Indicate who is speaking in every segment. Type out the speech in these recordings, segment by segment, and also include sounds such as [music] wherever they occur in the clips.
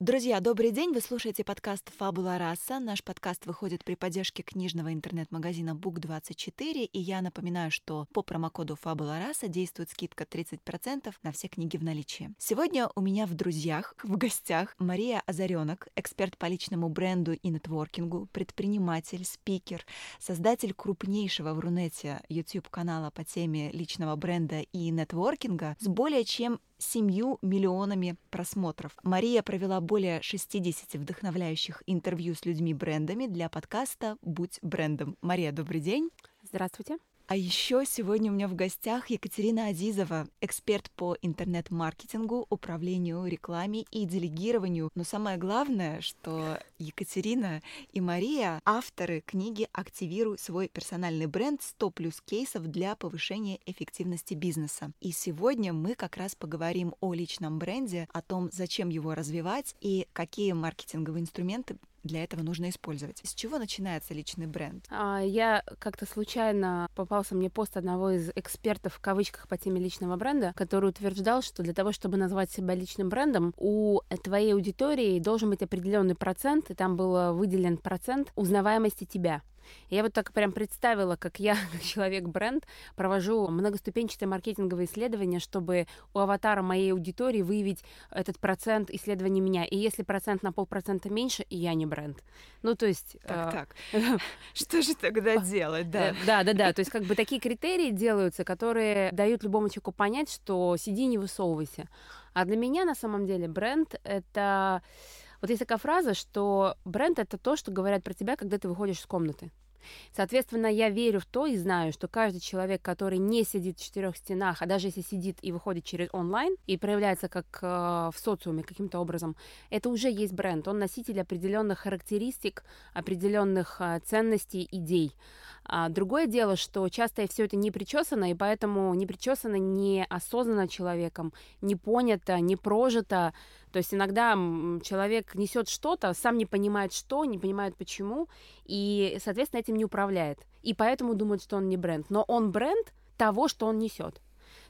Speaker 1: Друзья, добрый день! Вы слушаете подкаст «Фабула раса». Наш подкаст выходит при поддержке книжного интернет-магазина Book24. И я напоминаю, что по промокоду «Фабула раса» действует скидка 30% на все книги в наличии. Сегодня у меня в друзьях, в гостях Мария Озаренок, эксперт по личному бренду и нетворкингу, предприниматель, спикер, создатель крупнейшего в Рунете YouTube-канала по теме личного бренда и нетворкинга с более чем семью миллионами просмотров. Мария провела более 60 вдохновляющих интервью с людьми-брендами для подкаста «Будь брендом». Мария, добрый день.
Speaker 2: Здравствуйте.
Speaker 1: А еще сегодня у меня в гостях Екатерина Азизова, эксперт по интернет-маркетингу, управлению, рекламе и делегированию. Но самое главное, что Екатерина и Мария — авторы книги «Активируй свой персональный бренд. 100 плюс кейсов для повышения эффективности бизнеса». И сегодня мы как раз поговорим о личном бренде, о том, зачем его развивать и какие маркетинговые инструменты для этого нужно использовать. С чего начинается личный бренд?
Speaker 2: А, я как-то случайно попался мне пост одного из экспертов в кавычках по теме личного бренда, который утверждал, что для того, чтобы назвать себя личным брендом, у твоей аудитории должен быть определенный процент, и там был выделен процент узнаваемости тебя. Я вот так прям представила, как я, [laughs] как человек-бренд, провожу многоступенчатое маркетинговое исследование, чтобы у аватара моей аудитории выявить этот процент исследования меня. И если процент на полпроцента меньше, я не бренд. Ну, то есть...
Speaker 1: Так, э... так. [laughs] [laughs] Что же тогда делать, да?
Speaker 2: Да, да, да. То есть как бы такие критерии делаются, которые дают любому человеку понять, что сиди, не высовывайся. А для меня на самом деле бренд — это вот есть такая фраза, что бренд — это то, что говорят про тебя, когда ты выходишь из комнаты. Соответственно, я верю в то и знаю, что каждый человек, который не сидит в четырех стенах, а даже если сидит и выходит через онлайн и проявляется как э, в социуме каким-то образом, это уже есть бренд. Он носитель определенных характеристик, определенных э, ценностей, идей. А другое дело, что часто все это не причесано, и поэтому не причесано неосознанно человеком, не понято, не прожито. То есть иногда человек несет что-то, сам не понимает что, не понимает почему, и, соответственно, этим не управляет. И поэтому думает, что он не бренд. Но он бренд того, что он несет.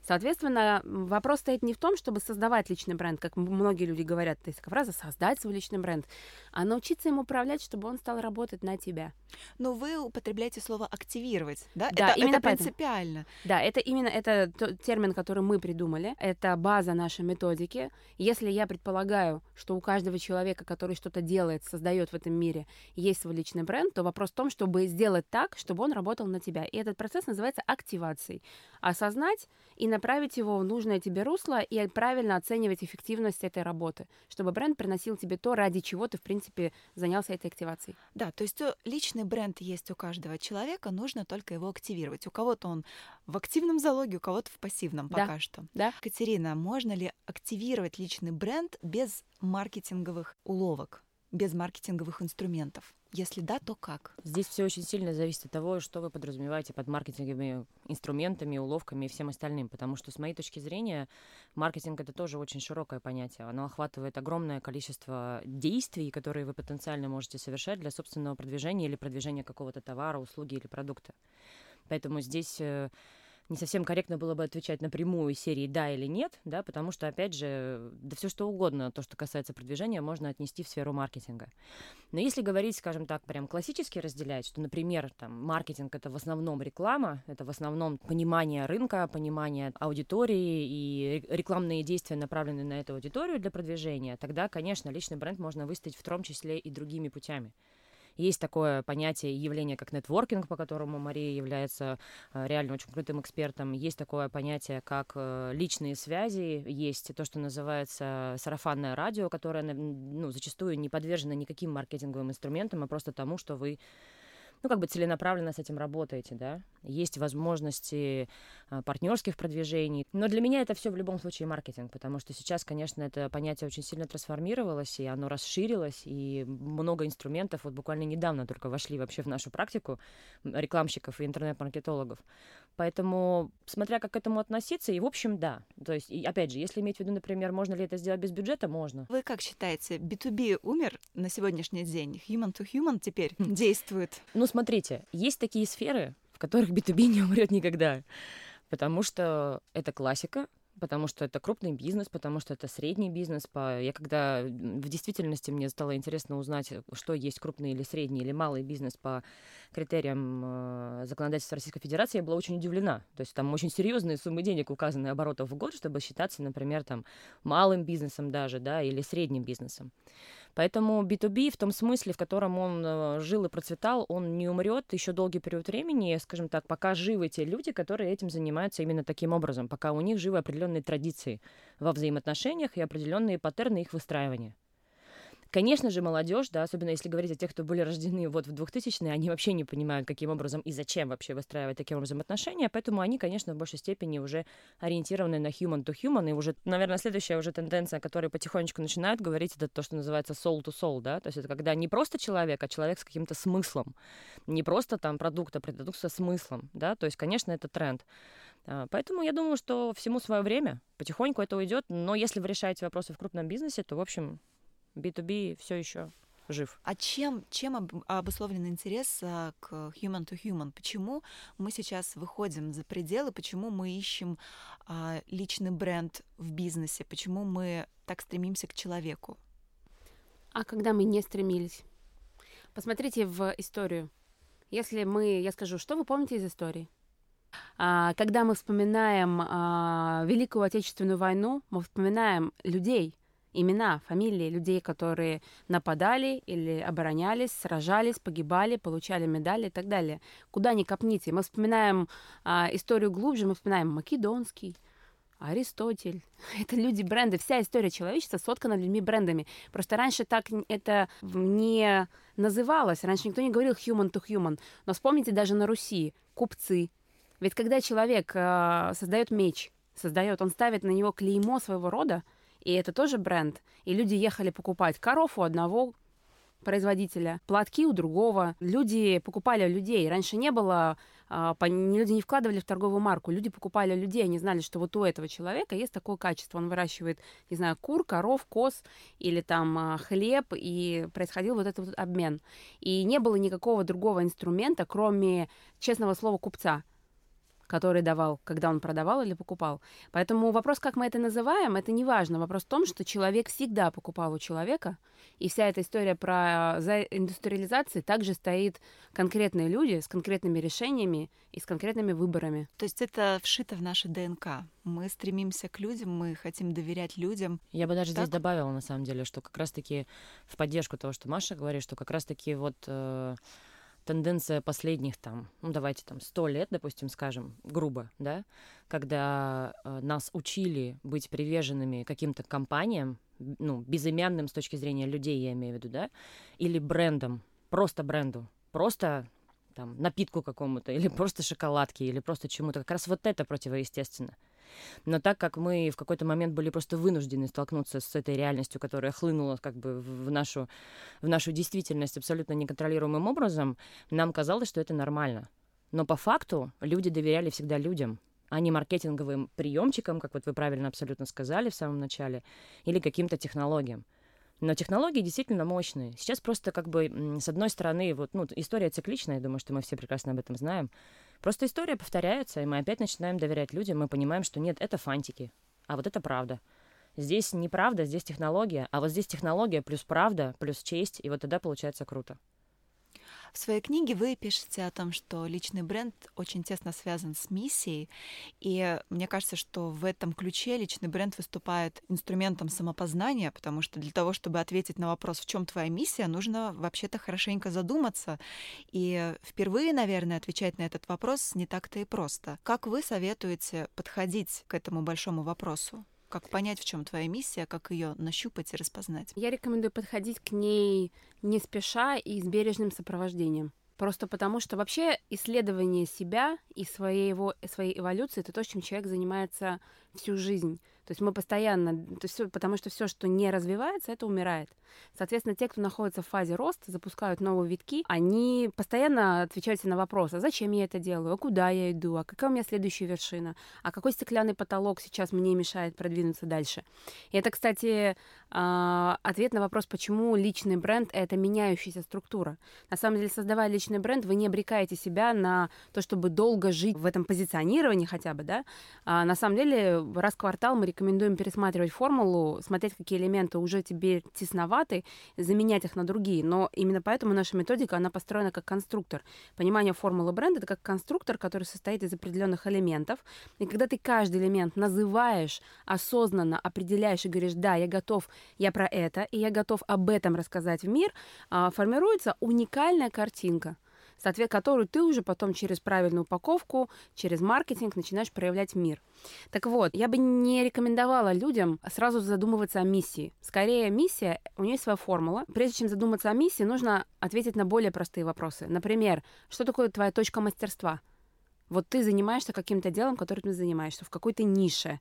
Speaker 2: Соответственно, вопрос стоит не в том, чтобы создавать личный бренд, как многие люди говорят, то есть фраза «создать свой личный бренд», а научиться им управлять, чтобы он стал работать на тебя.
Speaker 1: Но вы употребляете слово «активировать», да?
Speaker 2: Да,
Speaker 1: это,
Speaker 2: именно
Speaker 1: это принципиально.
Speaker 2: Да, это именно это тот термин, который мы придумали, это база нашей методики. Если я предполагаю, что у каждого человека, который что-то делает, создает в этом мире, есть свой личный бренд, то вопрос в том, чтобы сделать так, чтобы он работал на тебя. И этот процесс называется активацией. Осознать и направить его в нужное тебе русло и правильно оценивать эффективность этой работы, чтобы бренд приносил тебе то, ради чего ты, в принципе, занялся этой активацией.
Speaker 1: Да, то есть э, личный бренд есть у каждого человека, нужно только его активировать. У кого-то он в активном залоге, у кого-то в пассивном пока
Speaker 2: да.
Speaker 1: что.
Speaker 2: Да.
Speaker 1: Катерина, можно ли активировать личный бренд без маркетинговых уловок, без маркетинговых инструментов? Если да, то как?
Speaker 3: Здесь все очень сильно зависит от того, что вы подразумеваете под маркетинговыми инструментами, уловками и всем остальным. Потому что, с моей точки зрения, маркетинг — это тоже очень широкое понятие. Оно охватывает огромное количество действий, которые вы потенциально можете совершать для собственного продвижения или продвижения какого-то товара, услуги или продукта. Поэтому здесь э, не совсем корректно было бы отвечать напрямую серии «да» или «нет», да, потому что, опять же, да все что угодно, то, что касается продвижения, можно отнести в сферу маркетинга. Но если говорить, скажем так, прям классически разделять, что, например, там, маркетинг — это в основном реклама, это в основном понимание рынка, понимание аудитории и рекламные действия, направленные на эту аудиторию для продвижения, тогда, конечно, личный бренд можно выставить в том числе и другими путями. Есть такое понятие явление, как нетворкинг, по которому Мария является э, реально очень крутым экспертом. Есть такое понятие, как э, личные связи. Есть то, что называется сарафанное радио, которое ну, зачастую не подвержено никаким маркетинговым инструментам, а просто тому, что вы ну, как бы целенаправленно с этим работаете, да, есть возможности а, партнерских продвижений. Но для меня это все в любом случае маркетинг, потому что сейчас, конечно, это понятие очень сильно трансформировалось, и оно расширилось, и много инструментов вот буквально недавно только вошли вообще в нашу практику рекламщиков и интернет-маркетологов. Поэтому, смотря как к этому относиться, и в общем, да. То есть, и, опять же, если иметь в виду, например, можно ли это сделать без бюджета, можно.
Speaker 1: Вы как считаете, B2B умер на сегодняшний день? Human to human теперь хм. действует?
Speaker 3: Ну, смотрите, есть такие сферы, в которых B2B не умрет никогда. Потому что это классика, потому что это крупный бизнес, потому что это средний бизнес. Я когда в действительности мне стало интересно узнать, что есть крупный или средний или малый бизнес по критериям э, законодательства Российской Федерации, я была очень удивлена. То есть там очень серьезные суммы денег указаны оборотов в год, чтобы считаться, например, там малым бизнесом даже, да, или средним бизнесом. Поэтому B2B в том смысле, в котором он э, жил и процветал, он не умрет еще долгий период времени, скажем так, пока живы те люди, которые этим занимаются именно таким образом, пока у них живы определенные традиции во взаимоотношениях и определенные паттерны их выстраивания. Конечно же, молодежь, да, особенно если говорить о тех, кто были рождены вот в 2000-е, они вообще не понимают, каким образом и зачем вообще выстраивать таким образом отношения, поэтому они, конечно, в большей степени уже ориентированы на human to human, и уже, наверное, следующая уже тенденция, о которой потихонечку начинают говорить, это то, что называется soul to soul, да, то есть это когда не просто человек, а человек с каким-то смыслом, не просто там продукт, а продукт со смыслом, да, то есть, конечно, это тренд. А, поэтому я думаю, что всему свое время, потихоньку это уйдет, но если вы решаете вопросы в крупном бизнесе, то, в общем, B2B все еще жив.
Speaker 1: А чем, чем обусловлен интерес а, к human to human? Почему мы сейчас выходим за пределы? Почему мы ищем а, личный бренд в бизнесе? Почему мы так стремимся к человеку?
Speaker 2: А когда мы не стремились? Посмотрите в историю. Если мы, я скажу, что вы помните из истории? А, когда мы вспоминаем а, Великую Отечественную войну, мы вспоминаем людей, имена, фамилии людей, которые нападали или оборонялись, сражались, погибали, получали медали и так далее. Куда ни копните. Мы вспоминаем а, историю глубже, мы вспоминаем Македонский, Аристотель. [laughs] Это люди бренды. Вся история человечества соткана людьми брендами. Просто раньше так это не называлось. Раньше никто не говорил human to human. Но вспомните даже на Руси купцы. Ведь когда человек э, создает меч, создает, он ставит на него клеймо своего рода, и это тоже бренд. И люди ехали покупать коров у одного производителя, платки у другого. Люди покупали людей. Раньше не было, а, люди не вкладывали в торговую марку, люди покупали людей, они знали, что вот у этого человека есть такое качество. Он выращивает, не знаю, кур, коров, коз или там а, хлеб, и происходил вот этот вот обмен. И не было никакого другого инструмента, кроме честного слова купца который давал, когда он продавал или покупал. Поэтому вопрос, как мы это называем, это не важно. Вопрос в том, что человек всегда покупал у человека, и вся эта история про за индустриализацией также стоит конкретные люди с конкретными решениями и с конкретными выборами.
Speaker 1: То есть это вшито в наше ДНК. Мы стремимся к людям, мы хотим доверять людям.
Speaker 3: Я бы даже так? здесь добавила, на самом деле, что как раз-таки в поддержку того, что Маша говорит, что как раз-таки вот... Э тенденция последних там, ну давайте там сто лет, допустим, скажем, грубо, да, когда э, нас учили быть приверженными каким-то компаниям, ну, безымянным с точки зрения людей, я имею в виду, да, или брендом, просто бренду, просто там напитку какому-то, [laughs] или просто шоколадке, или просто чему-то. Как раз вот это противоестественно. Но так как мы в какой-то момент были просто вынуждены столкнуться с этой реальностью, которая хлынула как бы в нашу, в нашу действительность абсолютно неконтролируемым образом, нам казалось, что это нормально. Но по факту люди доверяли всегда людям, а не маркетинговым приемчикам, как вот вы правильно абсолютно сказали в самом начале, или каким-то технологиям. Но технологии действительно мощные. Сейчас просто как бы с одной стороны, вот, ну, история цикличная, я думаю, что мы все прекрасно об этом знаем. Просто история повторяется, и мы опять начинаем доверять людям, мы понимаем, что нет, это фантики, а вот это правда. Здесь не правда, здесь технология, а вот здесь технология плюс правда, плюс честь, и вот тогда получается круто.
Speaker 1: В своей книге вы пишете о том, что личный бренд очень тесно связан с миссией, и мне кажется, что в этом ключе личный бренд выступает инструментом самопознания, потому что для того, чтобы ответить на вопрос, в чем твоя миссия, нужно вообще-то хорошенько задуматься. И впервые, наверное, отвечать на этот вопрос не так-то и просто. Как вы советуете подходить к этому большому вопросу? Как понять, в чем твоя миссия, как ее нащупать и распознать?
Speaker 2: Я рекомендую подходить к ней не спеша и с бережным сопровождением. Просто потому, что вообще исследование себя и своего, своей эволюции это то, чем человек занимается всю жизнь. То есть мы постоянно, то есть, потому что все, что не развивается, это умирает. Соответственно, те, кто находится в фазе роста, запускают новые витки, они постоянно отвечают на вопрос, а зачем я это делаю, а куда я иду, а какая у меня следующая вершина, а какой стеклянный потолок сейчас мне мешает продвинуться дальше. И это, кстати, а, ответ на вопрос, почему личный бренд — это меняющаяся структура. На самом деле, создавая личный бренд, вы не обрекаете себя на то, чтобы долго жить в этом позиционировании хотя бы, да. А на самом деле, раз в квартал мы рекомендуем пересматривать формулу, смотреть, какие элементы уже тебе тесноваты, заменять их на другие. Но именно поэтому наша методика, она построена как конструктор. Понимание формулы бренда — это как конструктор, который состоит из определенных элементов. И когда ты каждый элемент называешь, осознанно определяешь и говоришь, да, я готов, я про это, и я готов об этом рассказать в мир, а, формируется уникальная картинка — которую ты уже потом через правильную упаковку, через маркетинг начинаешь проявлять мир. Так вот, я бы не рекомендовала людям сразу задумываться о миссии. Скорее, миссия, у нее есть своя формула. Прежде чем задуматься о миссии, нужно ответить на более простые вопросы. Например, что такое твоя точка мастерства? Вот ты занимаешься каким-то делом, которым ты занимаешься, в какой-то нише,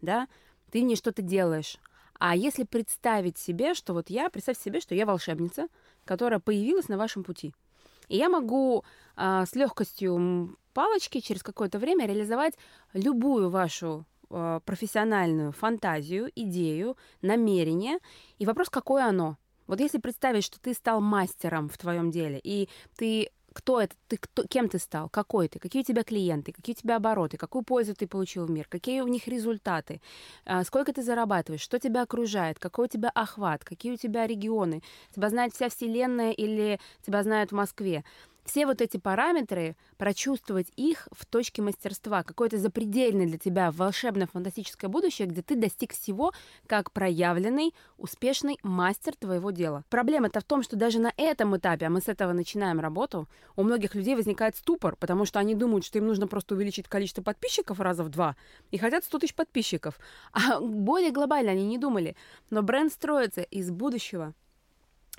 Speaker 2: да? Ты не что-то делаешь. А если представить себе, что вот я, представь себе, что я волшебница, которая появилась на вашем пути – и я могу а, с легкостью палочки через какое-то время реализовать любую вашу а, профессиональную фантазию, идею, намерение. И вопрос, какое оно? Вот если представить, что ты стал мастером в твоем деле, и ты кто это, ты кто, кем ты стал, какой ты, какие у тебя клиенты, какие у тебя обороты, какую пользу ты получил в мир, какие у них результаты, а, сколько ты зарабатываешь, что тебя окружает, какой у тебя охват, какие у тебя регионы, тебя знает вся вселенная или тебя знают в Москве все вот эти параметры, прочувствовать их в точке мастерства, какое-то запредельное для тебя волшебное фантастическое будущее, где ты достиг всего как проявленный, успешный мастер твоего дела. Проблема-то в том, что даже на этом этапе, а мы с этого начинаем работу, у многих людей возникает ступор, потому что они думают, что им нужно просто увеличить количество подписчиков раза в два и хотят 100 тысяч подписчиков. [laughs] А более глобально они не думали. Но бренд строится из будущего,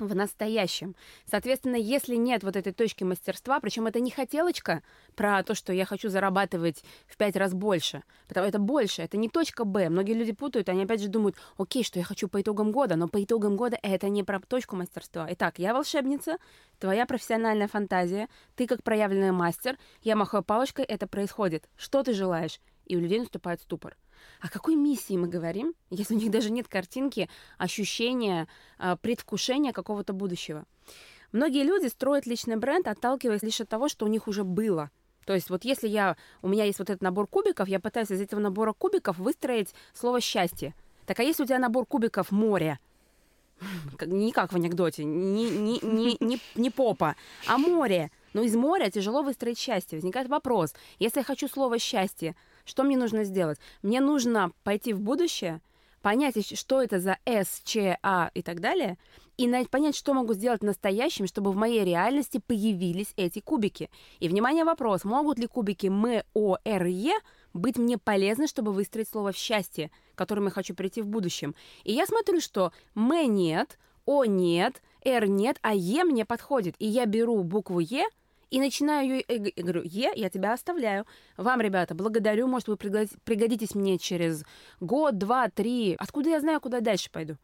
Speaker 2: в настоящем. Соответственно, если нет вот этой точки мастерства, причем это не хотелочка про то, что я хочу зарабатывать в пять раз больше, потому это больше, это не точка Б. Многие люди путают, они опять же думают, окей, что я хочу по итогам года, но по итогам года это не про точку мастерства. Итак, я волшебница, твоя профессиональная фантазия, ты как проявленный мастер, я махаю палочкой, это происходит. Что ты желаешь? И у людей наступает ступор. О какой миссии мы говорим, если у них даже нет картинки, ощущения, а, предвкушения какого-то будущего? Многие люди строят личный бренд, отталкиваясь лишь от того, что у них уже было. То есть вот если я, у меня есть вот этот набор кубиков, я пытаюсь из этого набора кубиков выстроить слово «счастье». Так а если у тебя набор кубиков «море», не как в анекдоте, не, не, не, не, не попа, а море. Но из моря тяжело выстроить счастье. Возникает вопрос, если я хочу слово «счастье», что мне нужно сделать? Мне нужно пойти в будущее, понять, что это за С, Ч, А и так далее, и понять, что могу сделать настоящим, чтобы в моей реальности появились эти кубики. И, внимание, вопрос, могут ли кубики М, О, Р, Е быть мне полезны, чтобы выстроить слово «счастье», к которому я хочу прийти в будущем. И я смотрю, что М нет, О нет, Р нет, а Е мне подходит. И я беру букву Е – и начинаю ее, и говорю, Е, я тебя оставляю. Вам, ребята, благодарю, может, вы пригодитесь мне через год, два, три. Откуда я знаю, куда дальше пойду?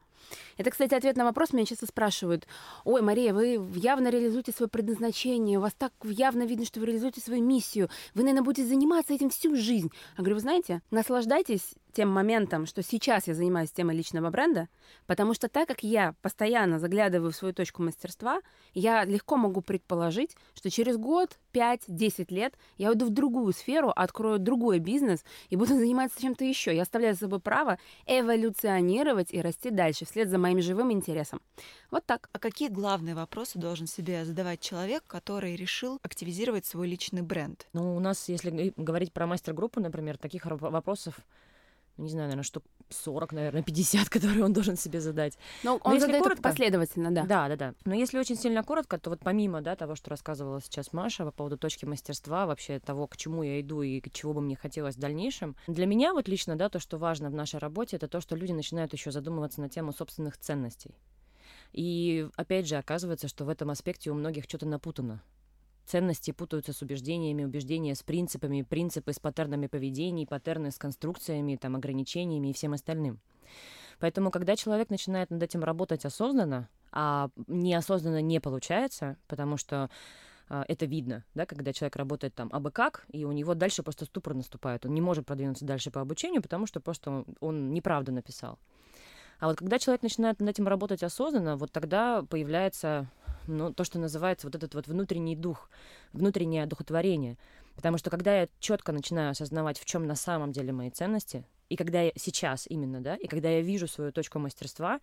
Speaker 2: Это, кстати, ответ на вопрос. Меня часто спрашивают, ой, Мария, вы явно реализуете свое предназначение, у вас так явно видно, что вы реализуете свою миссию, вы, наверное, будете заниматься этим всю жизнь. Я говорю, вы знаете, наслаждайтесь тем моментом, что сейчас я занимаюсь темой личного бренда, потому что так как я постоянно заглядываю в свою точку мастерства, я легко могу предположить, что через год, 5-10 лет я уйду в другую сферу, открою другой бизнес и буду [laughs] заниматься чем-то еще. Я оставляю за собой право эволюционировать и расти дальше вслед за моим живым интересом. Вот так.
Speaker 1: А какие главные вопросы должен себе задавать человек, который решил активизировать свой личный бренд?
Speaker 3: Ну, у нас, если говорить про мастер-группу, например, таких вопросов не знаю, наверное, штук 40, наверное, 50, которые он должен себе задать.
Speaker 2: Но он Но задает коротко, последовательно, да.
Speaker 3: Да, да, да. Но если очень сильно коротко, то вот помимо да, того, что рассказывала сейчас Маша по поводу точки мастерства, вообще того, к чему я иду и чего бы мне хотелось в дальнейшем, для меня вот лично, да, то, что важно в нашей работе, это то, что люди начинают еще задумываться на тему собственных ценностей. И опять же, оказывается, что в этом аспекте у многих что-то напутано. Ценности путаются с убеждениями, убеждения с принципами, принципы с паттернами поведений, паттерны с конструкциями, там, ограничениями и всем остальным. Поэтому, когда человек начинает над этим работать осознанно, а неосознанно не получается, потому что а, это видно, да, когда человек работает там абы как, и у него дальше просто ступор наступает. Он не может продвинуться дальше по обучению, потому что просто он неправду написал. А вот когда человек начинает над этим работать осознанно, вот тогда появляется ну, то, что называется вот этот вот внутренний дух, внутреннее одухотворение. Потому что когда я четко начинаю осознавать, в чем на самом деле мои ценности, и когда я сейчас именно, да, и когда я вижу свою точку мастерства,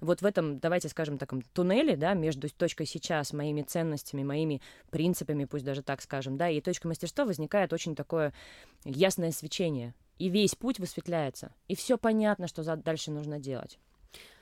Speaker 3: вот в этом, давайте скажем, таком туннеле, да, между точкой сейчас, моими ценностями, моими принципами, пусть даже так скажем, да, и точкой мастерства возникает очень такое ясное свечение, и весь путь высветляется, и все понятно, что дальше нужно делать.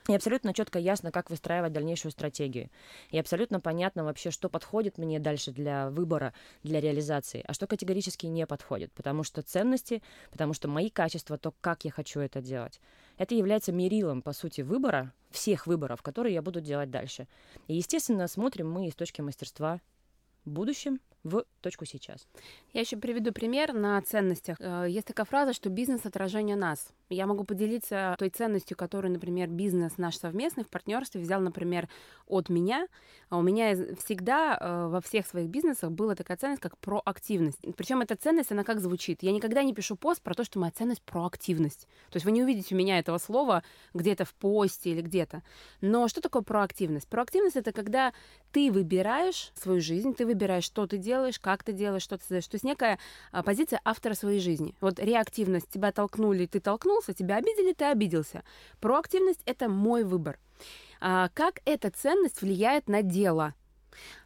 Speaker 3: И абсолютно четко ясно, как выстраивать дальнейшую стратегию. И абсолютно понятно вообще, что подходит мне дальше для выбора, для реализации, а что категорически не подходит. Потому что ценности, потому что мои качества, то, как я хочу это делать, это является мерилом, по сути, выбора, всех выборов, которые я буду делать дальше. И, естественно, смотрим мы из точки мастерства в будущем в точку сейчас.
Speaker 2: Я еще приведу пример на ценностях. Э, есть такая фраза, что бизнес отражение нас. Я могу поделиться той ценностью, которую, например, бизнес наш совместный в партнерстве взял, например, от меня. А у меня всегда э, во всех своих бизнесах была такая ценность, как проактивность. Причем эта ценность, она как звучит? Я никогда не пишу пост про то, что моя ценность проактивность. То есть вы не увидите у меня этого слова где-то в посте или где-то. Но что такое проактивность? Проактивность это когда ты выбираешь свою жизнь, ты выбираешь, что ты делаешь, как ты делаешь, что ты делаешь. То есть некая а, позиция автора своей жизни. Вот реактивность, тебя толкнули, ты толкнулся, тебя обидели, ты обиделся. Проактивность — это мой выбор. А, как эта ценность влияет на дело?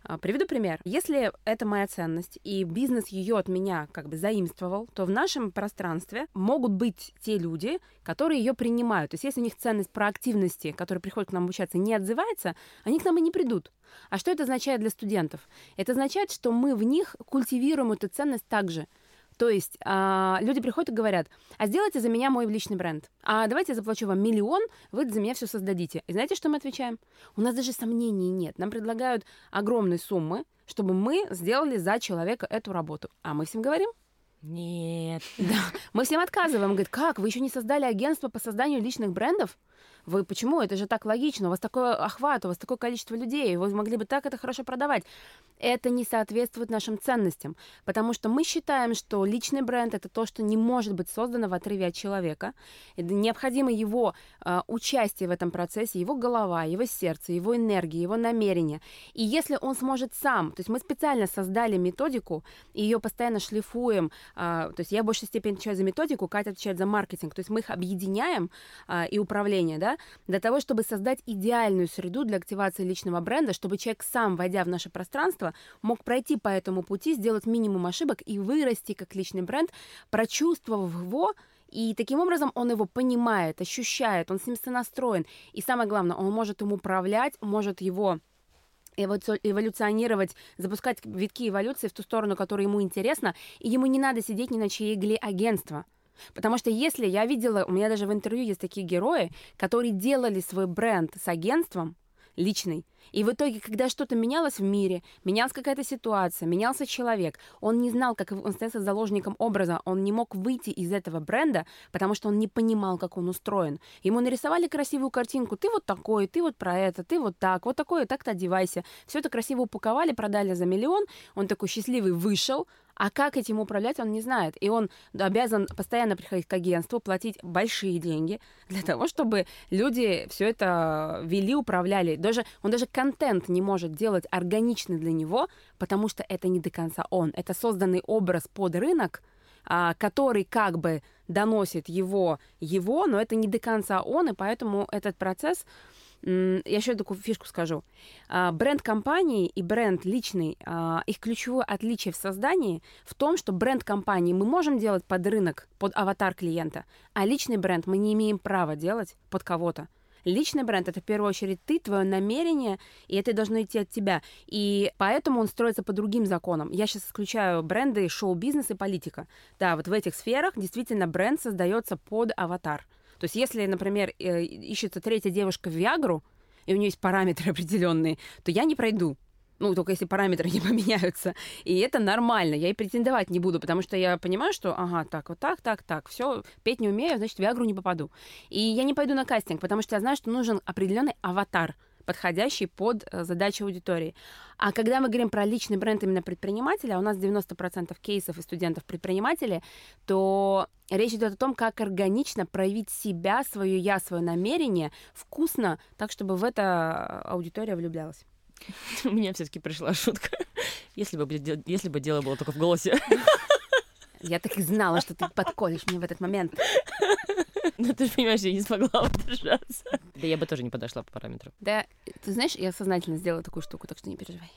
Speaker 2: А, приведу пример. Если это моя ценность, и бизнес ее от меня как бы заимствовал, то в нашем пространстве могут быть те люди, которые ее принимают. То есть если у них ценность проактивности, которая приходит к нам обучаться, не отзывается, они к нам и не придут. А что это означает для студентов? Это означает, что мы в них культивируем эту ценность также. То есть а, люди приходят и говорят, а сделайте за меня мой личный бренд. А давайте я заплачу вам миллион, вы за меня все создадите. И знаете, что мы отвечаем? У нас даже сомнений нет. Нам предлагают огромные суммы, чтобы мы сделали за человека эту работу. А мы всем говорим,
Speaker 3: нет.
Speaker 2: Да. Мы всем отказываем. Говорит, как? Вы еще не создали агентство по созданию личных брендов? Вы почему? Это же так логично. У вас такой охват, у вас такое количество людей. Вы могли бы так это хорошо продавать. Это не соответствует нашим ценностям, потому что мы считаем, что личный бренд это то, что не может быть создано в отрыве от человека. Это необходимо его э, участие в этом процессе, его голова, его сердце, его энергия, его намерение. И если он сможет сам, то есть мы специально создали методику, и ее постоянно шлифуем. Э, то есть я в большей степени отвечаю за методику, Катя отвечает за маркетинг. То есть мы их объединяем э, и управление, да, для того, чтобы создать идеальную среду для активации личного бренда, чтобы человек сам, войдя в наше пространство, мог пройти по этому пути, сделать минимум ошибок и вырасти как личный бренд, прочувствовав его, и таким образом он его понимает, ощущает, он с ним сонастроен. И самое главное, он может им управлять, может его эволюционировать, запускать витки эволюции в ту сторону, которая ему интересна, и ему не надо сидеть ни на чьей игле агентства. Потому что если я видела, у меня даже в интервью есть такие герои, которые делали свой бренд с агентством личный, и в итоге, когда что-то менялось в мире, менялась какая-то ситуация, менялся человек, он не знал, как он становился заложником образа, он не мог выйти из этого бренда, потому что он не понимал, как он устроен. Ему нарисовали красивую картинку, ты вот такой, ты вот про это, ты вот так, вот такое, так-то одевайся. Все это красиво упаковали, продали за миллион, он такой счастливый вышел, а как этим управлять, он не знает. И он обязан постоянно приходить к агентству, платить большие деньги для того, чтобы люди все это вели, управляли. Даже, он даже контент не может делать органичный для него, потому что это не до конца он. Это созданный образ под рынок, а, который как бы доносит его, его, но это не до конца он, и поэтому этот процесс я еще такую фишку скажу. А, бренд компании и бренд личный, а, их ключевое отличие в создании в том, что бренд компании мы можем делать под рынок, под аватар клиента, а личный бренд мы не имеем права делать под кого-то. Личный бренд — это в первую очередь ты, твое намерение, и это должно идти от тебя. И поэтому он строится по другим законам. Я сейчас исключаю бренды, шоу-бизнес и политика. Да, вот в этих сферах действительно бренд создается под аватар. То есть если, например, э, ищется третья девушка в Виагру, и у нее есть параметры [laughs] определенные, то я не пройду. Ну, только если параметры не [laughs] поменяются. И это нормально. Я и претендовать не буду, потому что я понимаю, что, ага, так, вот так, так, так, все, петь не умею, значит, в Виагру не попаду. И я не пойду на кастинг, потому что я знаю, что нужен определенный аватар подходящий под э, задачи аудитории. А когда мы говорим про личный бренд именно предпринимателя, а у нас 90% кейсов и студентов предприниматели, то речь идет о том, как органично проявить себя, свое я, свое намерение вкусно, так, чтобы в это аудитория влюблялась. [laughs]
Speaker 3: У меня все-таки пришла шутка. Если бы, если бы дело было только в голосе.
Speaker 2: Я так и знала, что ты подколешь мне в этот момент. [laughs]
Speaker 3: Ну, ты же понимаешь, я не смогла [laughs] удержаться. Да я бы тоже не подошла по параметрам.
Speaker 2: Да, ты знаешь, я сознательно сделала такую штуку, так что не переживай.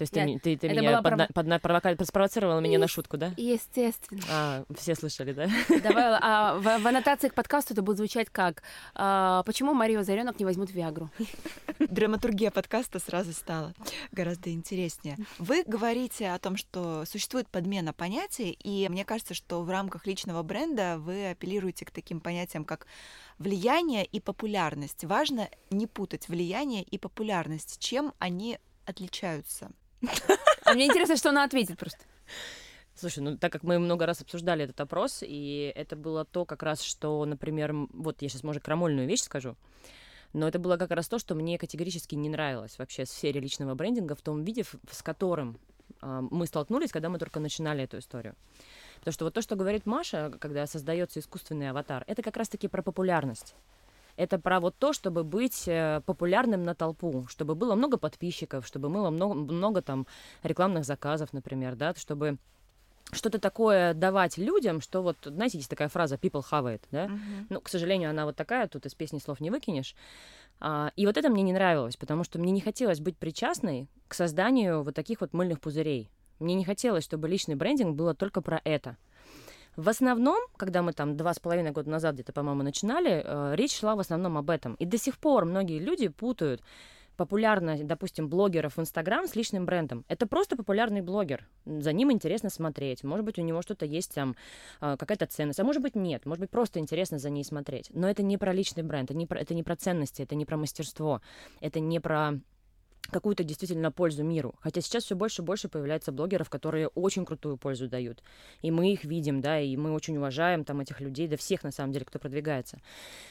Speaker 3: То есть я... ты, ты, ты меня подна... прово... подна... провока... спровоцировала меня на шутку, да?
Speaker 2: Естественно.
Speaker 3: А, все слышали, да?
Speaker 2: Давай, а [laughs] в, в аннотации к подкасту это будет звучать как а, «Почему Марию Заренок не возьмут Виагру?» [laughs]
Speaker 1: Драматургия подкаста сразу стала гораздо интереснее. Вы говорите о том, что существует подмена понятий, и мне кажется, что в рамках личного бренда вы апеллируете к таким понятиям, как влияние и популярность. Важно не путать влияние и популярность. Чем они отличаются?
Speaker 2: А мне интересно, что она ответит просто.
Speaker 3: Слушай, ну так как мы много раз обсуждали этот опрос, и это было то как раз, что, например, вот я сейчас, может, крамольную вещь скажу, но это было как раз то, что мне категорически не нравилось вообще в сфере личного брендинга в том виде, с которым э, мы столкнулись, когда мы только начинали эту историю. Потому что вот то, что говорит Маша, когда создается искусственный аватар, это как раз-таки про популярность это про вот то, чтобы быть э, популярным на толпу, чтобы было много подписчиков, чтобы было много, много там рекламных заказов, например, да, чтобы что-то такое давать людям, что вот, знаете, есть такая фраза «people have it», да? Uh-huh. Ну, к сожалению, она вот такая, тут из песни слов не выкинешь. А, и вот это мне не нравилось, потому что мне не хотелось быть причастной к созданию вот таких вот мыльных пузырей. Мне не хотелось, чтобы личный брендинг было только про это. В основном, когда мы там два с половиной года назад где-то, по-моему, начинали, э, речь шла в основном об этом. И до сих пор многие люди путают популярность, допустим, блогеров в Инстаграм с личным брендом. Это просто популярный блогер. За ним интересно смотреть. Может быть, у него что-то есть там, э, какая-то ценность. А может быть, нет. Может быть, просто интересно за ней смотреть. Но это не про личный бренд, это не про, это не про ценности, это не про мастерство, это не про какую-то действительно пользу миру. Хотя сейчас все больше и больше появляется блогеров, которые очень крутую пользу дают. И мы их видим, да, и мы очень уважаем там этих людей, да всех на самом деле, кто продвигается.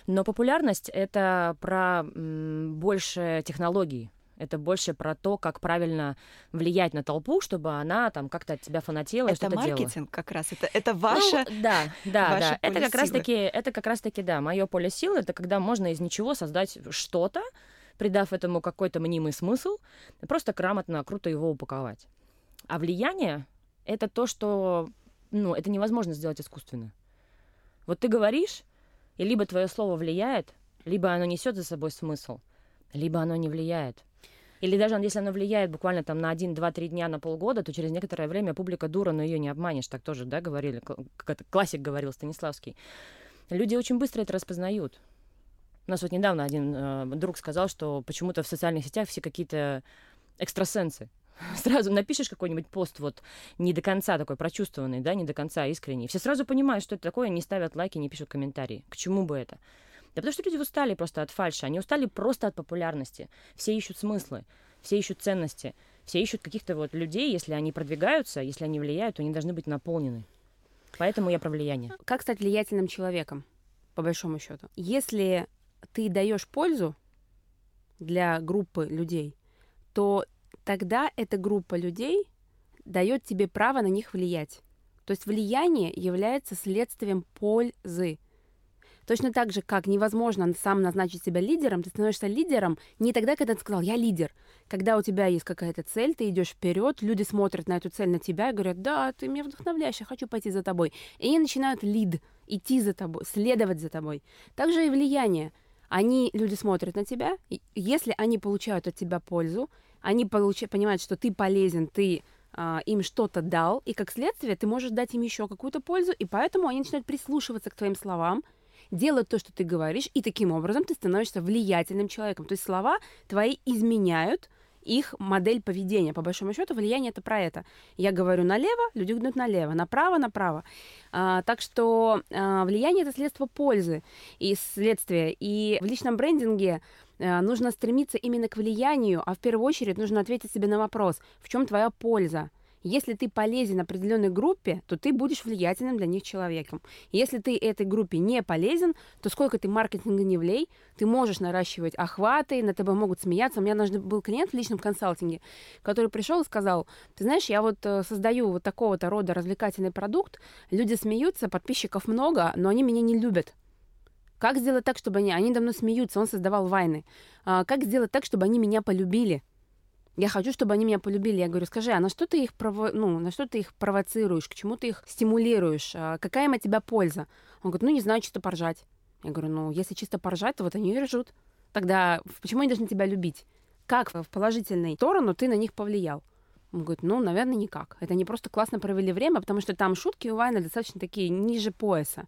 Speaker 3: Но популярность — это про м, больше технологий, это больше про то, как правильно влиять на толпу, чтобы она там как-то от тебя фанатела
Speaker 1: это
Speaker 3: и что-то делала.
Speaker 1: Это маркетинг как раз, это, это ваше
Speaker 3: ну, Да, да, ваше да. Это как раз-таки, это как раз-таки, да, мое поле силы, это когда можно из ничего создать что-то, придав этому какой-то мнимый смысл, просто грамотно, круто его упаковать. А влияние — это то, что, ну, это невозможно сделать искусственно. Вот ты говоришь, и либо твое слово влияет, либо оно несет за собой смысл, либо оно не влияет. Или даже если оно влияет буквально там на один, два, три дня, на полгода, то через некоторое время публика дура, но ее не обманешь. Так тоже, да, говорили, как это классик говорил Станиславский. Люди очень быстро это распознают. У нас вот недавно один э, друг сказал, что почему-то в социальных сетях все какие-то экстрасенсы. [laughs] Сразу напишешь какой-нибудь пост вот не до конца такой прочувствованный, да, не до конца искренний. Все сразу понимают, что это такое, не ставят лайки, не пишут комментарии. К чему бы это? Да потому что люди устали просто от фальши, они устали просто от популярности. Все ищут смыслы, все ищут ценности, все ищут каких-то вот людей, если они продвигаются, если они влияют, то они должны быть наполнены. Поэтому я про влияние.
Speaker 2: Как стать влиятельным человеком, по большому счету? Если ты даешь пользу для группы людей, то тогда эта группа людей дает тебе право на них влиять. То есть влияние является следствием пользы. Точно так же, как невозможно сам назначить себя лидером, ты становишься лидером не тогда, когда ты сказал «я лидер». Когда у тебя есть какая-то цель, ты идешь вперед, люди смотрят на эту цель на тебя и говорят «да, ты меня вдохновляешь, я хочу пойти за тобой». И они начинают лид, идти за тобой, следовать за тобой. Также и влияние – они, люди смотрят на тебя, и если они получают от тебя пользу, они получ... понимают, что ты полезен, ты а, им что-то дал, и как следствие ты можешь дать им еще какую-то пользу, и поэтому они начинают прислушиваться к твоим словам, делать то, что ты говоришь, и таким образом ты становишься влиятельным человеком. То есть слова твои изменяют их модель поведения. По большому счету, влияние это про это. Я говорю налево, люди идут налево, направо, направо. А, так что а, влияние это следство пользы и следствие. И в личном брендинге Э, нужно стремиться именно к влиянию, а в первую очередь нужно ответить себе на вопрос, в чем твоя польза. Если ты полезен определенной группе, то ты будешь влиятельным для них человеком. Если ты этой группе не полезен, то сколько ты маркетинга не влей, ты можешь наращивать охваты, на тебя могут смеяться. У меня однажды был клиент в личном консалтинге, который пришел и сказал, ты знаешь, я вот э, создаю вот такого-то рода развлекательный продукт, люди смеются, подписчиков много, но они меня не любят. Как сделать так, чтобы они... Они давно смеются, он создавал вайны. А, как сделать так, чтобы они меня полюбили? Я хочу, чтобы они меня полюбили. Я говорю, скажи, а на что ты их, прово... ну, на что ты их провоцируешь, к чему ты их стимулируешь? А какая им от тебя польза? Он говорит, ну, не знаю, чисто поржать. Я говорю, ну, если чисто поржать, то вот они и ржут. Тогда почему они должны тебя любить? Как в положительной сторону ты на них повлиял? Он говорит, ну, наверное, никак. Это не просто классно провели время, потому что там шутки у Вайна достаточно такие ниже пояса.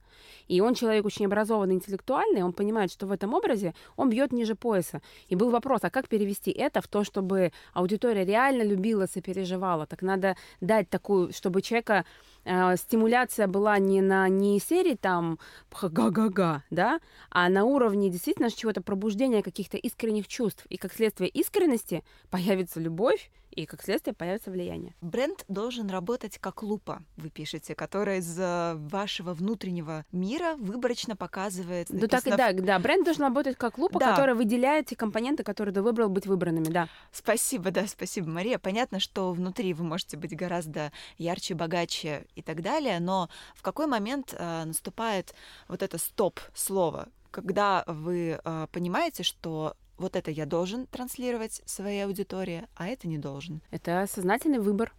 Speaker 2: И он человек очень образованный, интеллектуальный, он понимает, что в этом образе он бьет ниже пояса. И был вопрос, а как перевести это в то, чтобы аудитория реально любила, сопереживала? Так надо дать такую, чтобы человека э, стимуляция была не на не серии там га-га-га, да, а на уровне действительно чего-то пробуждения каких-то искренних чувств. И как следствие искренности появится любовь, и как следствие появится влияние.
Speaker 1: Бренд должен работать как лупа, вы пишете, которая из э, вашего внутреннего мира выборочно показывает.
Speaker 2: Ну так и да, да, бренд должен работать как лупа, да. которая выделяет те компоненты, которые ты выбрал быть выбранными, да.
Speaker 1: Спасибо, да, спасибо, Мария. Понятно, что внутри вы можете быть гораздо ярче, богаче и так далее, но в какой момент э, наступает вот это стоп-слово, когда вы э, понимаете, что вот это я должен транслировать своей аудитории, а это не должен.
Speaker 2: Это сознательный выбор.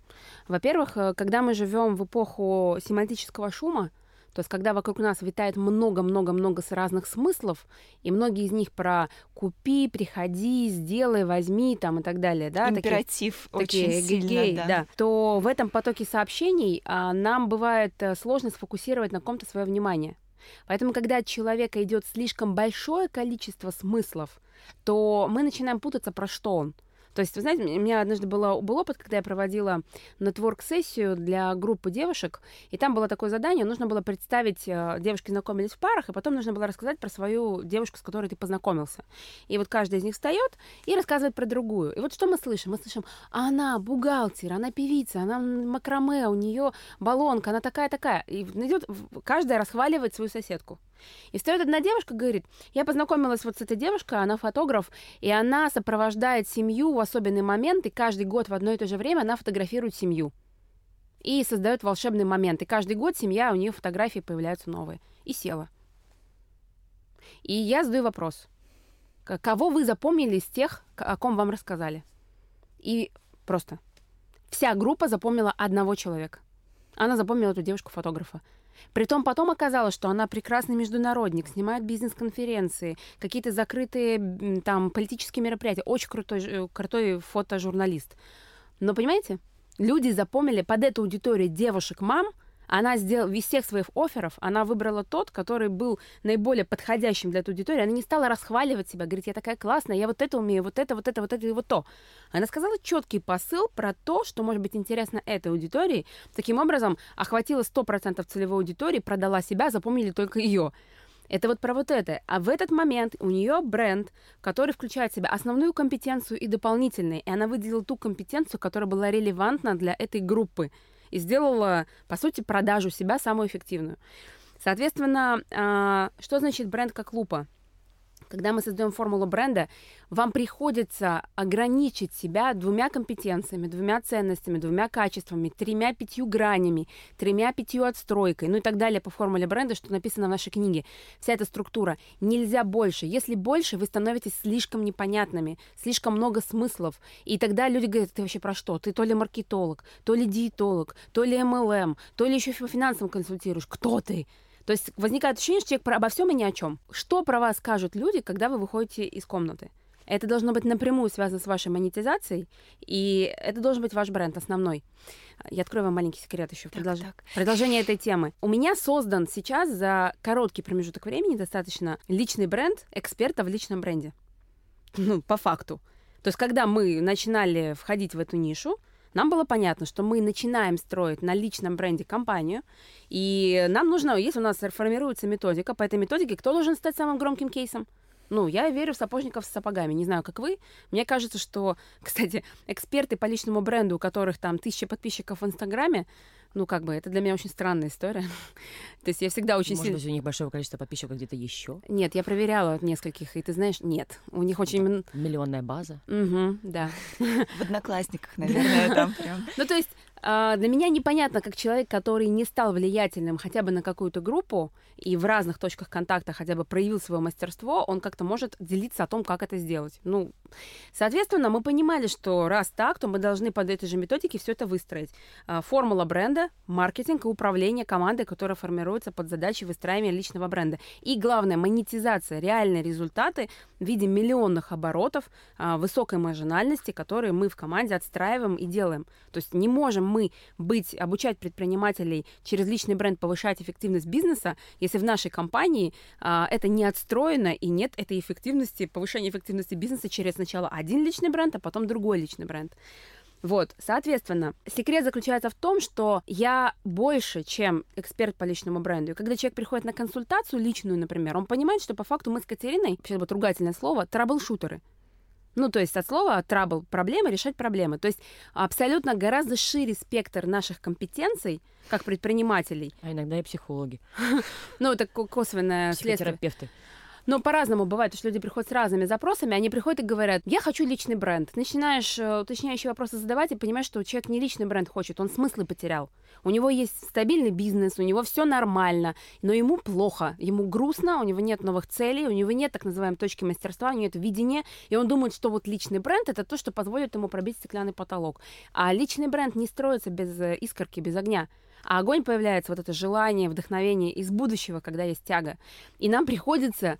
Speaker 2: Во-первых, э, когда мы живем в эпоху семантического шума, то есть, когда вокруг нас витает много-много-много разных смыслов, и многие из них про купи, приходи, сделай, возьми там и так далее, да,
Speaker 1: императив такие, очень такие, сильно, да. да,
Speaker 2: то в этом потоке сообщений а, нам бывает э, сложно сфокусировать на ком-то свое внимание. Поэтому, когда от человека идет слишком большое количество смыслов, то мы начинаем путаться, про что он. То есть, вы знаете, у меня однажды было, был опыт, когда я проводила нетворк-сессию для группы девушек, и там было такое задание, нужно было представить, э, девушки знакомились в парах, и потом нужно было рассказать про свою девушку, с которой ты познакомился. И вот каждая из них встает и рассказывает про другую. И вот что мы слышим? Мы слышим, а она бухгалтер, она певица, она макраме, у нее баллонка, она такая-такая. И идет, каждая расхваливает свою соседку. И встает одна девушка, говорит, я познакомилась вот с этой девушкой, она фотограф, и она сопровождает семью в особенный момент, и каждый год в одно и то же время она фотографирует семью. И создает волшебный момент. И каждый год семья, у нее фотографии появляются новые. И села. И я задаю вопрос. Кого вы запомнили из тех, о ком вам рассказали? И просто вся группа запомнила одного человека. Она запомнила эту девушку-фотографа. Притом потом оказалось, что она прекрасный международник, снимает бизнес-конференции, какие-то закрытые там политические мероприятия. Очень крутой, э, крутой фотожурналист. Но понимаете, люди запомнили под эту аудиторию девушек-мам, она сделала из всех своих офферов, она выбрала тот, который был наиболее подходящим для этой аудитории. Она не стала расхваливать себя, говорить, я такая классная, я вот это умею, вот это, вот это, вот это и вот то. Она сказала четкий посыл про то, что может быть интересно этой аудитории. Таким образом, охватила 100% целевой аудитории, продала себя, запомнили только ее. Это вот про вот это. А в этот момент у нее бренд, который включает в себя основную компетенцию и дополнительные. И она выделила ту компетенцию, которая была релевантна для этой группы и сделала, по сути, продажу себя самую эффективную. Соответственно, а, что значит бренд как лупа? Когда мы создаем формулу бренда, вам приходится ограничить себя двумя компетенциями, двумя ценностями, двумя качествами, тремя-пятью гранями, тремя-пятью отстройкой, ну и так далее по формуле бренда, что написано в нашей книге. Вся эта структура. Нельзя больше. Если больше, вы становитесь слишком непонятными, слишком много смыслов. И тогда люди говорят, ты вообще про что? Ты то ли маркетолог, то ли диетолог, то ли MLM, то ли еще по финансам консультируешь. Кто ты? То есть возникает ощущение, что человек обо всем и ни о чем. Что про вас скажут люди, когда вы выходите из комнаты? Это должно быть напрямую связано с вашей монетизацией, и это должен быть ваш бренд основной. Я открою вам маленький секрет еще. Так, Продолж... так. Продолжение этой темы. У меня создан сейчас за короткий промежуток времени достаточно личный бренд эксперта в личном бренде. Ну, по факту. То есть, когда мы начинали входить в эту нишу, нам было понятно, что мы начинаем строить на личном бренде компанию, и нам нужно, если у нас формируется методика, по этой методике кто должен стать самым громким кейсом? Ну, я верю в сапожников с сапогами. Не знаю, как вы. Мне кажется, что, [laughs] кстати, эксперты по личному бренду, у которых там тысяча подписчиков в Инстаграме, ну, как бы, это для меня очень странная история. [laughs] То есть я всегда очень
Speaker 3: сильно... Может быть, у них большое количество подписчиков где-то еще?
Speaker 2: Нет, я проверяла нескольких, и ты знаешь, нет. У них очень...
Speaker 3: Миллионная база?
Speaker 2: Угу, да. [laughs]
Speaker 1: В Одноклассниках, наверное, там [laughs] прям.
Speaker 2: Ну, то есть а, для меня непонятно, как человек, который не стал влиятельным хотя бы на какую-то группу и в разных точках контакта хотя бы проявил свое мастерство, он как-то может делиться о том, как это сделать. Ну, соответственно, мы понимали, что раз так, то мы должны под этой же методикой все это выстроить. А, формула бренда, маркетинг и управление командой, которая формируется под задачей выстраивания личного бренда. И главное, монетизация, реальные результаты в виде миллионных оборотов, а, высокой маржинальности, которые мы в команде отстраиваем и делаем. То есть не можем мы быть, обучать предпринимателей через личный бренд повышать эффективность бизнеса, если в нашей компании а, это не отстроено и нет этой эффективности, повышения эффективности бизнеса через сначала один личный бренд, а потом другой личный бренд. Вот, соответственно, секрет заключается в том, что я больше, чем эксперт по личному бренду. И когда человек приходит на консультацию личную, например, он понимает, что по факту мы с Катериной, сейчас будет ругательное слово, траблшутеры. Ну, то есть от слова trouble – проблемы, решать проблемы. То есть абсолютно гораздо шире спектр наших компетенций, как предпринимателей.
Speaker 3: А иногда и психологи. [laughs]
Speaker 2: Ну, это косвенное следствие.
Speaker 3: Психотерапевты.
Speaker 2: Но по-разному бывает, что люди приходят с разными запросами, они приходят и говорят, я хочу личный бренд. Начинаешь э, уточняющие вопросы задавать и понимаешь, что человек не личный бренд хочет, он смыслы потерял. У него есть стабильный бизнес, у него все нормально, но ему плохо, ему грустно, у него нет новых целей, у него нет так называемой точки мастерства, у него нет видения, и он думает, что вот личный бренд это то, что позволит ему пробить стеклянный потолок. А личный бренд не строится без э, искорки, без огня. А огонь появляется, вот это желание, вдохновение из будущего, когда есть тяга. И нам приходится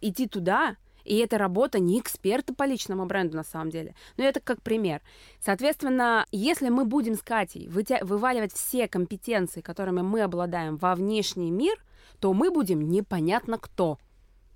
Speaker 2: идти туда, и эта работа не эксперта по личному бренду на самом деле. Но это как пример. Соответственно, если мы будем с Катей вываливать все компетенции, которыми мы обладаем во внешний мир, то мы будем непонятно кто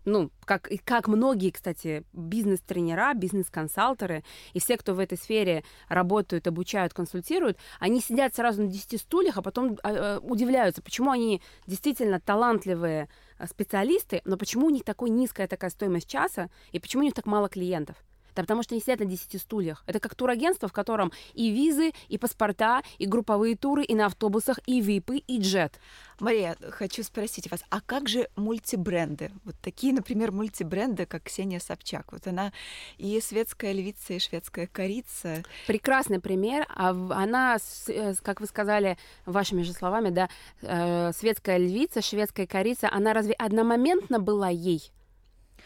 Speaker 2: ну, как, как многие, кстати, бизнес-тренера, бизнес-консалтеры и все, кто в этой сфере работают, обучают, консультируют, они сидят сразу на 10 стульях, а потом э, удивляются, почему они действительно талантливые а, специалисты, но почему у них такой низкая такая стоимость часа и почему у них так мало клиентов. Да потому что они сидят на 10 стульях. Это как турагентство, в котором и визы, и паспорта, и групповые туры, и на автобусах, и випы, и джет.
Speaker 1: Мария, хочу спросить вас, а как же мультибренды? Вот такие, например, мультибренды, как Ксения Собчак. Вот она и светская львица, и шведская корица.
Speaker 2: Прекрасный пример. А она, э, как вы сказали вашими же словами, да, э, светская львица, шведская корица, она разве одномоментно была ей?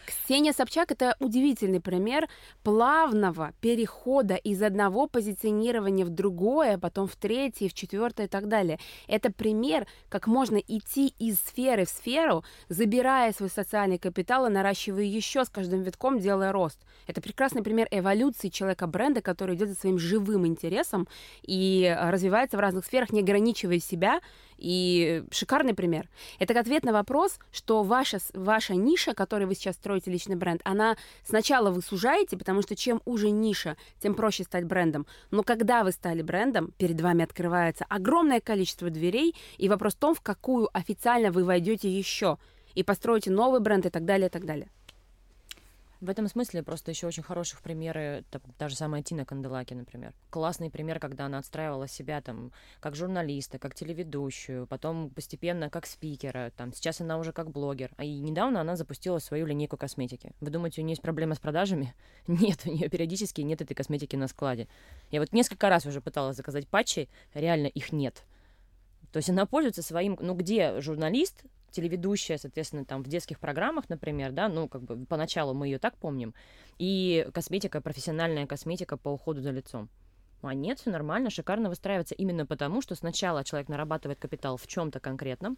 Speaker 2: Ксения Собчак — это удивительный пример плавного перехода из одного позиционирования в другое, потом в третье, в четвертое и так далее. Это пример, как можно идти из сферы в сферу, забирая свой социальный капитал и наращивая еще с каждым витком, делая рост. Это прекрасный пример эволюции человека-бренда, который идет за своим живым интересом и развивается в разных сферах, не ограничивая себя, и шикарный пример. Это ответ на вопрос, что ваша, ваша ниша, которой вы сейчас строите личный бренд, она сначала вы сужаете, потому что чем уже ниша, тем проще стать брендом. Но когда вы стали брендом, перед вами открывается огромное количество дверей, и вопрос в том, в какую официально вы войдете еще, и построите новый бренд и так далее, и так далее.
Speaker 3: В этом смысле просто еще очень хороших примеры, там, та же самая Тина Канделаки, например. Классный пример, когда она отстраивала себя там как журналиста, как телеведущую, потом постепенно как спикера, там, сейчас она уже как блогер. А и недавно она запустила свою линейку косметики. Вы думаете, у нее есть проблемы с продажами? [laughs] Нет, у нее периодически нет этой косметики на складе. Я вот несколько раз уже пыталась заказать патчи, реально их нет. То есть она пользуется своим, ну где журналист телеведущая, соответственно, там в детских программах, например, да, ну, как бы поначалу мы ее так помним, и косметика, профессиональная косметика по уходу за лицом. А нет, все нормально, шикарно выстраивается именно потому, что сначала человек нарабатывает капитал в чем-то конкретном,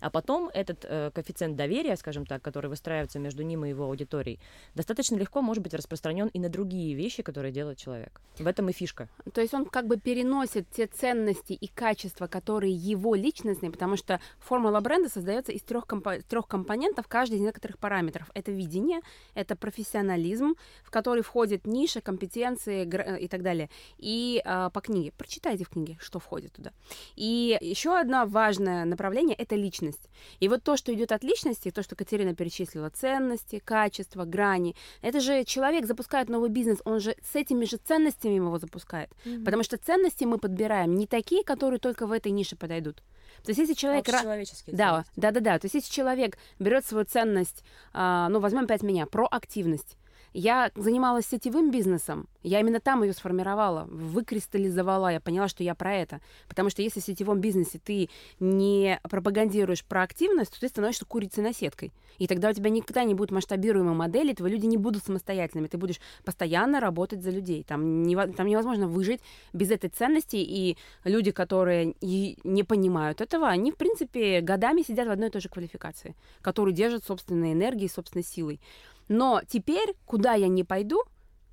Speaker 3: а потом этот э, коэффициент доверия, скажем так, который выстраивается между ним и его аудиторией, достаточно легко может быть распространен и на другие вещи, которые делает человек. В этом и фишка.
Speaker 2: То есть он как бы переносит те ценности и качества, которые его личностные, потому что формула бренда создается из трех, компо- трех компонентов, каждый из некоторых параметров. Это видение, это профессионализм, в который входит ниша, компетенции и так далее. И и а, по книге. Прочитайте в книге, что входит туда. И еще одно важное направление — это личность. И вот то, что идет от личности, то, что Катерина перечислила, ценности, качества, грани, это же человек запускает новый бизнес, он же с этими же ценностями его запускает. Mm-hmm. Потому что ценности мы подбираем не такие, которые только в этой нише подойдут. То есть если человек... Да, да, да, да. То есть если человек берет свою ценность, а, ну, возьмем опять меня, проактивность, я занималась сетевым бизнесом, я именно там ее сформировала, выкристаллизовала, я поняла, что я про это. Потому что если в сетевом бизнесе ты не пропагандируешь проактивность, то ты становишься курицей на сеткой. И тогда у тебя никогда не будет масштабируемой модели, твои люди не будут самостоятельными, ты будешь постоянно работать за людей. Там, не, там невозможно выжить без этой ценности, и люди, которые и не понимают этого, они, в принципе, годами сидят в одной и той же квалификации, которые держат собственной энергией, собственной силой. Но теперь, куда я не пойду,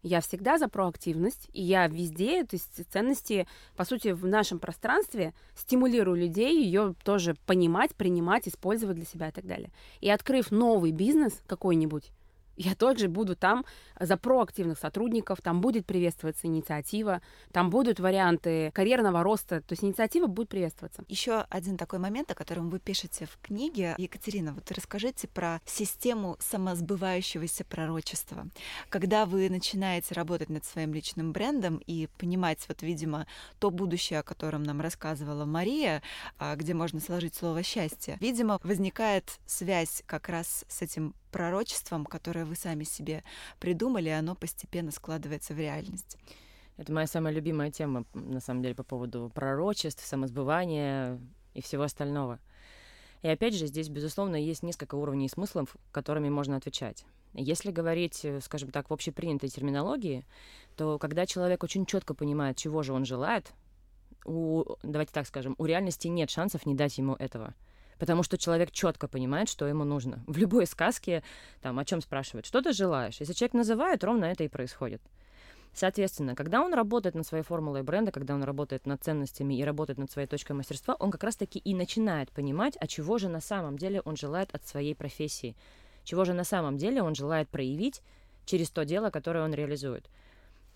Speaker 2: я всегда за проактивность, и я везде, то есть ценности, по сути, в нашем пространстве стимулирую людей ее тоже понимать, принимать, использовать для себя и так далее. И открыв новый бизнес какой-нибудь, я также буду там за проактивных сотрудников, там будет приветствоваться инициатива, там будут варианты карьерного роста, то есть инициатива будет приветствоваться.
Speaker 1: Еще один такой момент, о котором вы пишете в книге. Екатерина, вот расскажите про систему самосбывающегося пророчества. Когда вы начинаете работать над своим личным брендом и понимать, вот, видимо, то будущее, о котором нам рассказывала Мария, а, где можно сложить слово «счастье», видимо, возникает связь как раз с этим пророчеством, которое вы сами себе придумали, оно постепенно складывается в реальность.
Speaker 3: Это моя самая любимая тема, на самом деле, по поводу пророчеств, самосбывания и всего остального. И опять же, здесь, безусловно, есть несколько уровней смыслов, которыми можно отвечать. Если говорить, скажем так, в общепринятой терминологии, то когда человек очень четко понимает, чего же он желает, у, давайте так скажем, у реальности нет шансов не дать ему этого потому что человек четко понимает, что ему нужно. В любой сказке там о чем спрашивают, что ты желаешь? Если человек называет, ровно это и происходит. Соответственно, когда он работает над своей формулой бренда, когда он работает над ценностями и работает над своей точкой мастерства, он как раз-таки и начинает понимать, а чего же на самом деле он желает от своей профессии, чего же на самом деле он желает проявить через то дело, которое он реализует.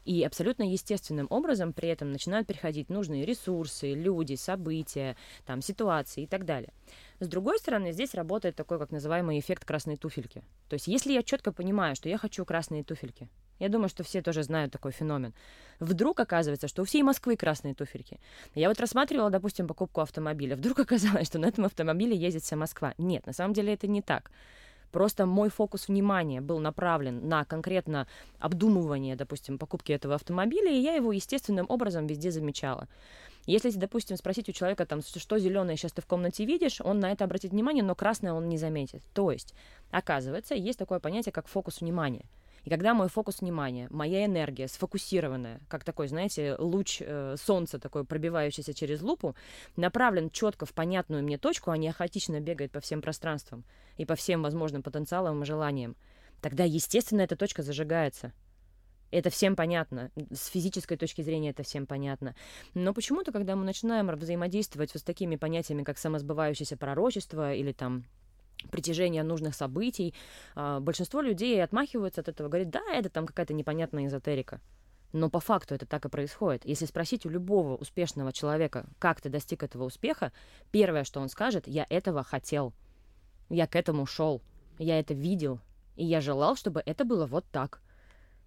Speaker 3: И абсолютно естественным образом при этом начинают приходить нужные ресурсы, люди, события, там, ситуации и так далее. С другой стороны, здесь работает такой, как называемый эффект красной туфельки. То есть, если я четко понимаю, что я хочу красные туфельки, я думаю, что все тоже знают такой феномен. Вдруг оказывается, что у всей Москвы красные туфельки. Я вот рассматривала, допустим, покупку автомобиля. Вдруг оказалось, что на этом автомобиле ездит вся Москва. Нет, на самом деле это не так. Просто мой фокус внимания был направлен на конкретно обдумывание, допустим, покупки этого автомобиля, и я его естественным образом везде замечала. Если, допустим, спросить у человека, там, что зеленое сейчас ты в комнате видишь, он на это обратит внимание, но красное он не заметит. То есть, оказывается, есть такое понятие, как фокус внимания. И когда мой фокус внимания, моя энергия сфокусированная, как такой, знаете, луч э, солнца такой, пробивающийся через лупу, направлен четко в понятную мне точку, а не хаотично бегает по всем пространствам и по всем возможным потенциалам и желаниям, тогда, естественно, эта точка зажигается. Это всем понятно. С физической точки зрения это всем понятно. Но почему-то, когда мы начинаем взаимодействовать с такими понятиями, как самосбывающееся пророчество или там притяжения нужных событий, а, большинство людей отмахиваются от этого, говорят, да, это там какая-то непонятная эзотерика. Но по факту это так и происходит. Если спросить у любого успешного человека, как ты достиг этого успеха, первое, что он скажет, я этого хотел. Я к этому шел. Я это видел. И я желал, чтобы это было вот так.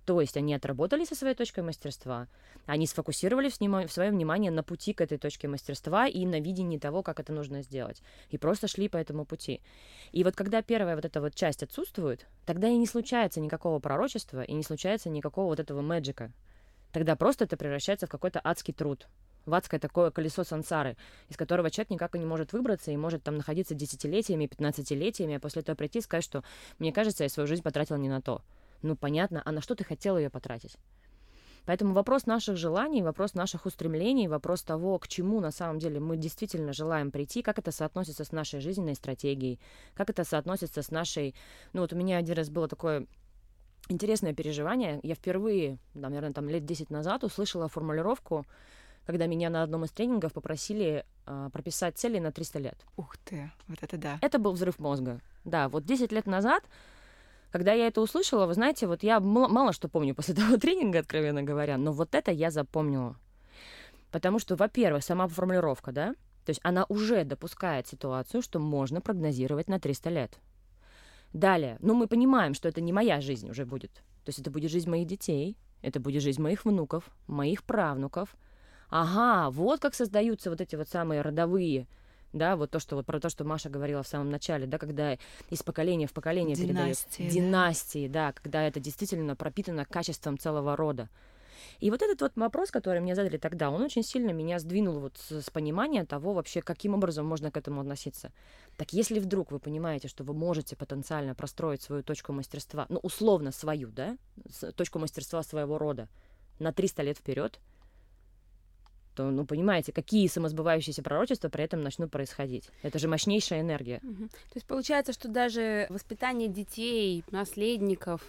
Speaker 3: То есть они отработали со своей точкой мастерства, они сфокусировали в свое внимание на пути к этой точке мастерства и на видении того, как это нужно сделать. И просто шли по этому пути. И вот когда первая вот эта вот часть отсутствует, тогда и не случается никакого пророчества, и не случается никакого вот этого мэджика. Тогда просто это превращается в какой-то адский труд, в адское такое колесо сансары, из которого человек никак и не может выбраться и может там находиться десятилетиями, пятнадцатилетиями, а после этого прийти и сказать, что мне кажется, я свою жизнь потратил не на то. Ну, понятно, а на что ты хотел ее потратить? Поэтому вопрос наших желаний, вопрос наших устремлений, вопрос того, к чему на самом деле мы действительно желаем прийти, как это соотносится с нашей жизненной стратегией, как это соотносится с нашей... Ну вот у меня один раз было такое интересное переживание. Я впервые, да, наверное, там лет 10 назад услышала формулировку, когда меня на одном из тренингов попросили э, прописать цели на 300 лет.
Speaker 1: Ух ты, вот это да.
Speaker 3: Это был взрыв мозга. Да, вот 10 лет назад когда я это услышала, вы знаете, вот я мало что помню после [laughs] того тренинга, откровенно говоря, но вот это я запомнила. Потому что, во-первых, сама формулировка, да, то есть она уже допускает ситуацию, что можно прогнозировать на 300 лет. Далее, ну мы понимаем, что это не моя жизнь уже будет. То есть это будет жизнь моих детей, это будет жизнь моих внуков, моих правнуков. Ага, вот как создаются вот эти вот самые родовые да, вот то, что вот про то, что Маша говорила в самом начале, да, когда из поколения в поколение
Speaker 1: династии,
Speaker 3: передают династии, да. да, когда это действительно пропитано качеством целого рода. И вот этот вот вопрос, который мне задали тогда, он очень сильно меня сдвинул вот с, с понимания того вообще, каким образом можно к этому относиться. Так если вдруг вы понимаете, что вы можете потенциально простроить свою точку мастерства, ну, условно свою, да, точку мастерства своего рода на 300 лет вперед, то, ну, понимаете, какие самосбывающиеся пророчества при этом начнут происходить. Это же мощнейшая энергия.
Speaker 2: Угу. То есть получается, что даже воспитание детей, наследников,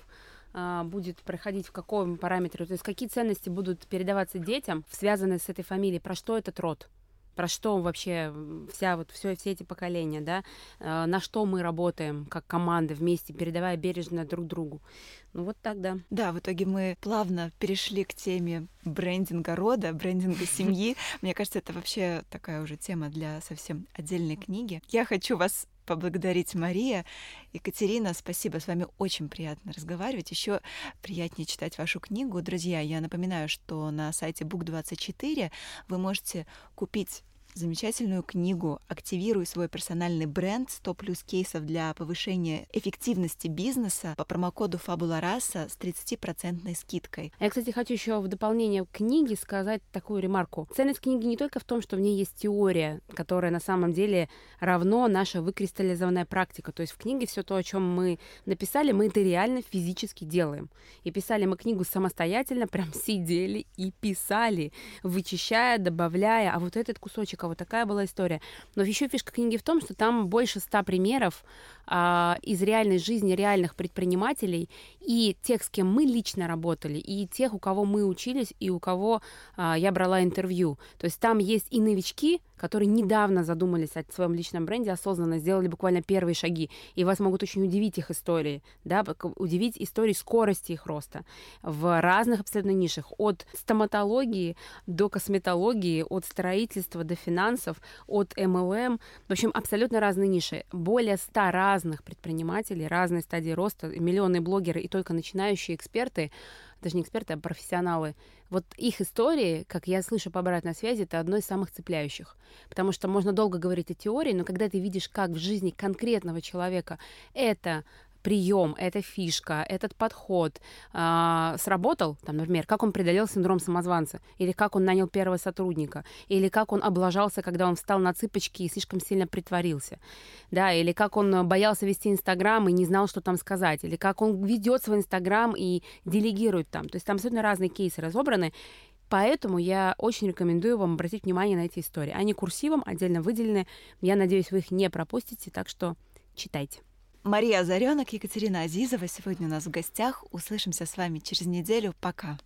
Speaker 2: а, будет проходить в каком параметре, то есть какие ценности будут передаваться детям, связанные с этой фамилией, про что этот род, про что вообще вся вот все, все эти поколения, да, а, на что мы работаем как команда вместе, передавая бережно друг другу. Ну вот так, да.
Speaker 1: Да, в итоге мы плавно перешли к теме брендинга рода, брендинга семьи. [laughs] Мне кажется, это вообще такая уже тема для совсем отдельной книги. Я хочу вас поблагодарить Мария. Екатерина, спасибо, с вами очень приятно разговаривать. Еще приятнее читать вашу книгу. Друзья, я напоминаю, что на сайте Book24 вы можете купить замечательную книгу «Активируй свой персональный бренд. 100 плюс кейсов для повышения эффективности бизнеса» по промокоду Фабула Раса с 30% скидкой.
Speaker 2: Я, кстати, хочу еще в дополнение к книге сказать такую ремарку. Ценность книги не только в том, что в ней есть теория, которая на самом деле равно наша выкристаллизованная практика. То есть в книге все то, о чем мы написали, мы это реально физически делаем. И писали мы книгу самостоятельно, прям [laughs] сидели и писали, вычищая, добавляя, а вот этот кусочек вот такая была история. Но еще фишка книги в том, что там больше ста примеров а, из реальной жизни реальных предпринимателей и тех, с кем мы лично работали, и тех, у кого мы учились, и у кого а, я брала интервью. То есть там есть и новички, которые недавно задумались о своем личном бренде, осознанно сделали буквально первые шаги, и вас могут очень удивить их истории, да, удивить истории скорости их роста в разных абсолютно нишах, от стоматологии до косметологии, от строительства до финансов, от MLM, в общем, абсолютно разные ниши. Более ста разных предпринимателей, разной стадии роста, миллионы блогеры и только начинающие эксперты, даже не эксперты, а профессионалы, вот их истории, как я слышу по обратной связи, это одно из самых цепляющих. Потому что можно долго говорить о теории, но когда ты видишь, как в жизни конкретного человека это прием, эта фишка, этот подход э, сработал, там, например, как он преодолел синдром самозванца, или как он нанял первого сотрудника, или как он облажался, когда он встал на цыпочки и слишком сильно притворился, да, или как он боялся вести Инстаграм и не знал, что там сказать, или как он ведет свой Инстаграм и делегирует там. То есть там абсолютно разные кейсы разобраны, Поэтому я очень рекомендую вам обратить внимание на эти истории. Они курсивом, отдельно выделены. Я надеюсь, вы их не пропустите, так что читайте.
Speaker 1: Мария Озаренок, Екатерина Азизова сегодня у нас в гостях. Услышимся с вами через неделю. Пока.